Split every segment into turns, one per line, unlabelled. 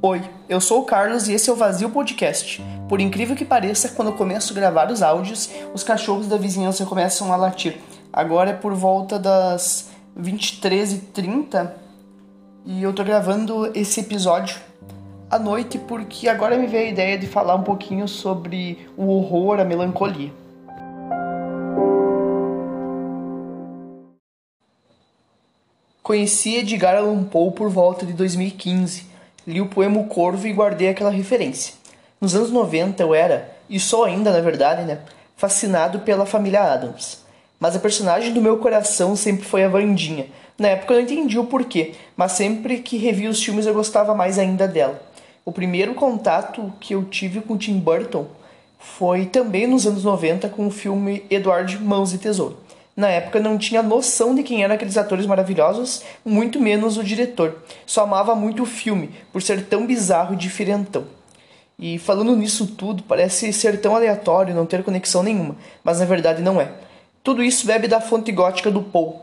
Oi, eu sou o Carlos e esse é o Vazio Podcast. Por incrível que pareça, quando eu começo a gravar os áudios, os cachorros da vizinhança começam a latir. Agora é por volta das 23h30 e eu tô gravando esse episódio à noite porque agora me veio a ideia de falar um pouquinho sobre o horror, a melancolia. Conheci Edgar Allan Poe por volta de 2015 li o poema O Corvo e guardei aquela referência. Nos anos 90 eu era, e sou ainda na verdade, né, fascinado pela família Adams. Mas a personagem do meu coração sempre foi a Vandinha. Na época eu não entendi o porquê, mas sempre que revi os filmes eu gostava mais ainda dela. O primeiro contato que eu tive com Tim Burton foi também nos anos 90 com o filme Edward Mãos e Tesouro na época não tinha noção de quem eram aqueles atores maravilhosos, muito menos o diretor. Só amava muito o filme, por ser tão bizarro e diferentão. E falando nisso tudo, parece ser tão aleatório, não ter conexão nenhuma, mas na verdade não é. Tudo isso bebe da fonte gótica do Poe,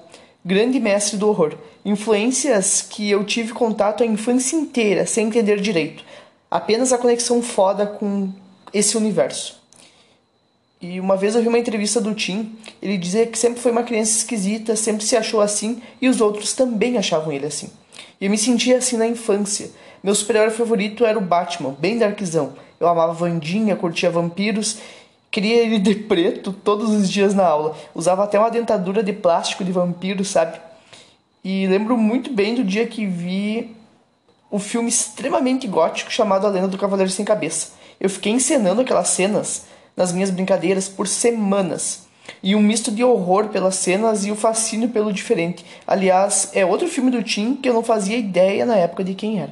grande mestre do horror. Influências que eu tive contato a infância inteira, sem entender direito. Apenas a conexão foda com esse universo. E uma vez eu vi uma entrevista do Tim, ele dizia que sempre foi uma criança esquisita, sempre se achou assim e os outros também achavam ele assim. E eu me sentia assim na infância. Meu super-herói favorito era o Batman, bem darkzão. Eu amava Vandinha, curtia vampiros, queria ele de preto todos os dias na aula. Usava até uma dentadura de plástico de vampiro, sabe? E lembro muito bem do dia que vi um filme extremamente gótico chamado A Lenda do Cavaleiro Sem Cabeça. Eu fiquei encenando aquelas cenas nas minhas brincadeiras por semanas. E um misto de horror pelas cenas e o fascínio pelo diferente. Aliás, é outro filme do Tim que eu não fazia ideia na época de quem era.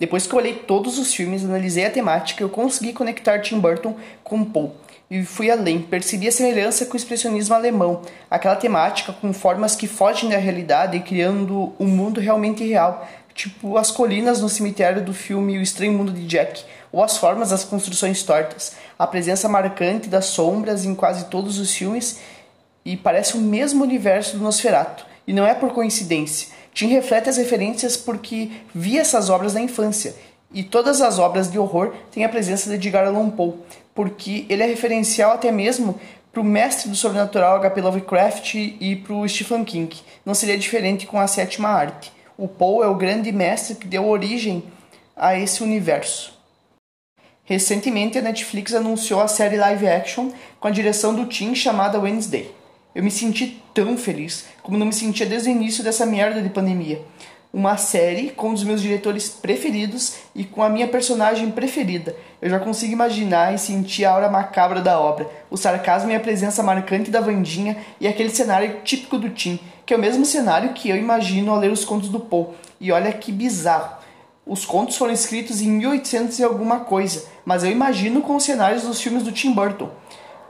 Depois que eu olhei todos os filmes, analisei a temática, eu consegui conectar Tim Burton com Poe. E fui além, percebi a semelhança com o expressionismo alemão, aquela temática com formas que fogem da realidade e criando um mundo realmente real, tipo as colinas no cemitério do filme O Estranho Mundo de Jack, ou as formas das construções tortas, a presença marcante das sombras em quase todos os filmes e parece o mesmo universo do Nosferatu. E não é por coincidência. Tim reflete as referências porque via essas obras na infância. E todas as obras de horror têm a presença de Edgar Allan Poe, porque ele é referencial até mesmo para o mestre do sobrenatural H.P. Lovecraft e para o Stephen King. Não seria diferente com a sétima arte. O Poe é o grande mestre que deu origem a esse universo. Recentemente, a Netflix anunciou a série live action com a direção do Tim chamada Wednesday. Eu me senti tão feliz como não me sentia desde o início dessa merda de pandemia. Uma série com um dos meus diretores preferidos e com a minha personagem preferida. Eu já consigo imaginar e sentir a aura macabra da obra, o sarcasmo e a presença marcante da Vandinha e aquele cenário típico do Tim, que é o mesmo cenário que eu imagino ao ler os contos do Poe. E olha que bizarro. Os contos foram escritos em 1800 e alguma coisa, mas eu imagino com os cenários dos filmes do Tim Burton.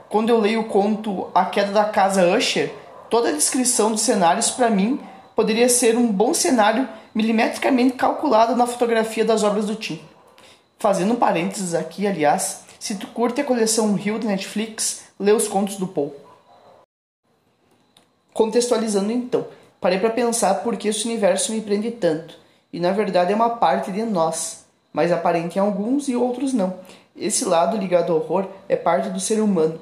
Quando eu leio o conto A Queda da Casa Usher, toda a descrição dos cenários para mim poderia ser um bom cenário milimetricamente calculado na fotografia das obras do Tim. Fazendo um parênteses aqui, aliás, se tu curte a coleção Rio da Netflix, lê os contos do Paul. Contextualizando então, parei para pensar por que esse universo me prende tanto e na verdade é uma parte de nós, mas aparente em alguns e outros não. Esse lado ligado ao horror é parte do ser humano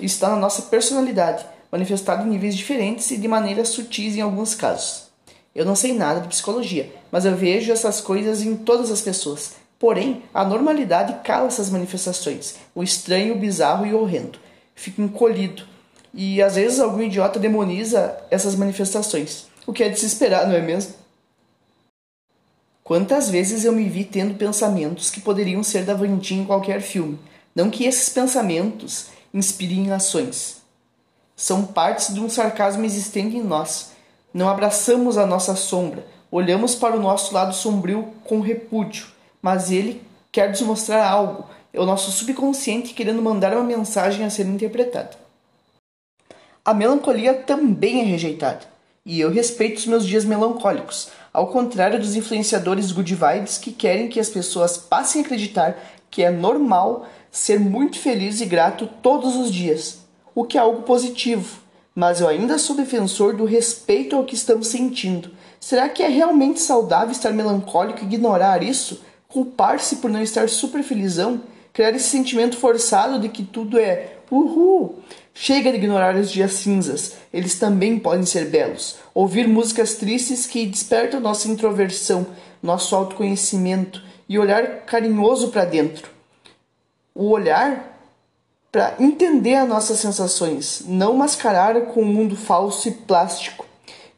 está na nossa personalidade, manifestado em níveis diferentes e de maneiras sutis em alguns casos. Eu não sei nada de psicologia, mas eu vejo essas coisas em todas as pessoas. Porém, a normalidade cala essas manifestações, o estranho, o bizarro e o horrendo. Fico encolhido. E às vezes algum idiota demoniza essas manifestações, o que é de se esperar, não é mesmo? Quantas vezes eu me vi tendo pensamentos que poderiam ser da Vandinha em qualquer filme. Não que esses pensamentos inspirem ações. São partes de um sarcasmo existente em nós. Não abraçamos a nossa sombra, olhamos para o nosso lado sombrio com repúdio, mas ele quer nos mostrar algo. É o nosso subconsciente querendo mandar uma mensagem a ser interpretada. A melancolia também é rejeitada, e eu respeito os meus dias melancólicos ao contrário dos influenciadores good vibes que querem que as pessoas passem a acreditar que é normal ser muito feliz e grato todos os dias. o que é algo positivo, mas eu ainda sou defensor do respeito ao que estamos sentindo. Será que é realmente saudável estar melancólico e ignorar isso? Culpar-se por não estar super felizão? Criar esse sentimento forçado de que tudo é uhul? Chega de ignorar os dias cinzas, eles também podem ser belos. Ouvir músicas tristes que despertam nossa introversão, nosso autoconhecimento e olhar carinhoso para dentro. O olhar para entender as nossas sensações, não mascarar com um mundo falso e plástico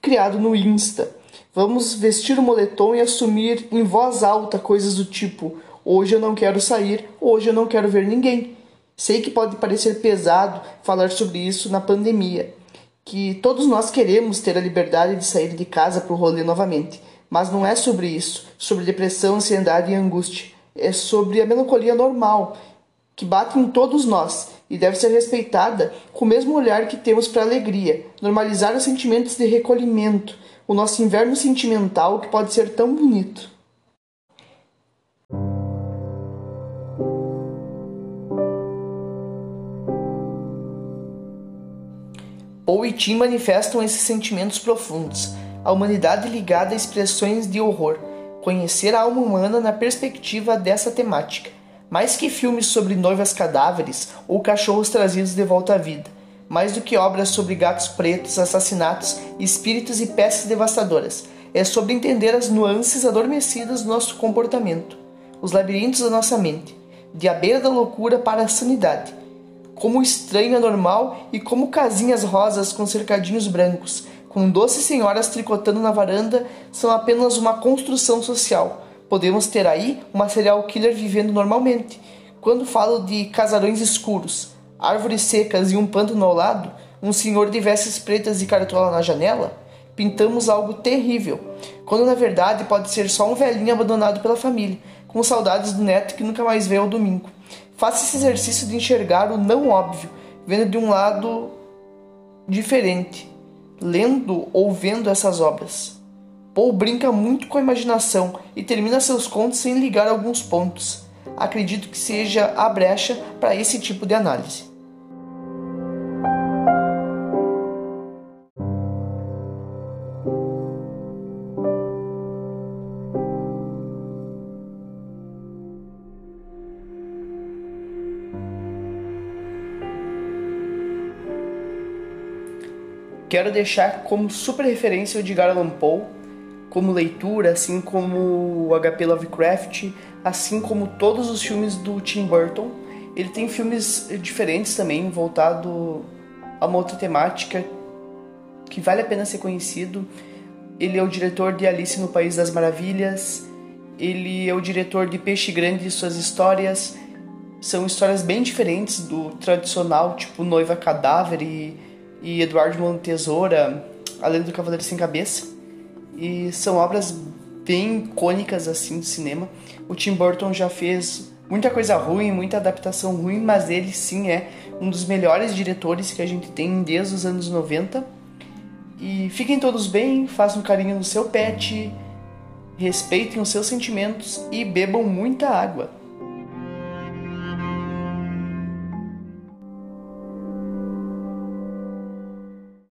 criado no Insta. Vamos vestir o moletom e assumir em voz alta coisas do tipo: hoje eu não quero sair, hoje eu não quero ver ninguém. Sei que pode parecer pesado falar sobre isso na pandemia, que todos nós queremos ter a liberdade de sair de casa para o rolê novamente, mas não é sobre isso, sobre depressão, ansiedade e angústia. É sobre a melancolia normal que bate em todos nós e deve ser respeitada com o mesmo olhar que temos para a alegria, normalizar os sentimentos de recolhimento, o nosso inverno sentimental que pode ser tão bonito. Paul e Tim manifestam esses sentimentos profundos, a humanidade ligada a expressões de horror, conhecer a alma humana na perspectiva dessa temática, mais que filmes sobre noivas cadáveres ou cachorros trazidos de volta à vida, mais do que obras sobre gatos pretos, assassinatos, espíritos e peças devastadoras, é sobre entender as nuances adormecidas do nosso comportamento, os labirintos da nossa mente, de a beira da loucura para a sanidade como é normal e como casinhas rosas com cercadinhos brancos, com doces senhoras tricotando na varanda, são apenas uma construção social. Podemos ter aí uma serial killer vivendo normalmente. Quando falo de casarões escuros, árvores secas e um pântano ao lado, um senhor de vestes pretas e cartola na janela, pintamos algo terrível, quando na verdade pode ser só um velhinho abandonado pela família, com saudades do neto que nunca mais vê ao domingo. Faça esse exercício de enxergar o não óbvio, vendo de um lado diferente, lendo ou vendo essas obras. Paul brinca muito com a imaginação e termina seus contos sem ligar alguns pontos. Acredito que seja a brecha para esse tipo de análise. Quero deixar como super referência o de Garland Poe, como leitura, assim como o HP Lovecraft, assim como todos os filmes do Tim Burton. Ele tem filmes diferentes também, voltado a uma outra temática que vale a pena ser conhecido. Ele é o diretor de Alice no País das Maravilhas, ele é o diretor de Peixe Grande e suas histórias. São histórias bem diferentes do tradicional, tipo Noiva Cadáver e e Eduardo Mão Tesoura, além do Cavaleiro Sem Cabeça. E são obras bem icônicas assim do cinema. O Tim Burton já fez muita coisa ruim, muita adaptação ruim, mas ele sim é um dos melhores diretores que a gente tem desde os anos 90. E fiquem todos bem, façam carinho no seu pet, respeitem os seus sentimentos e bebam muita água.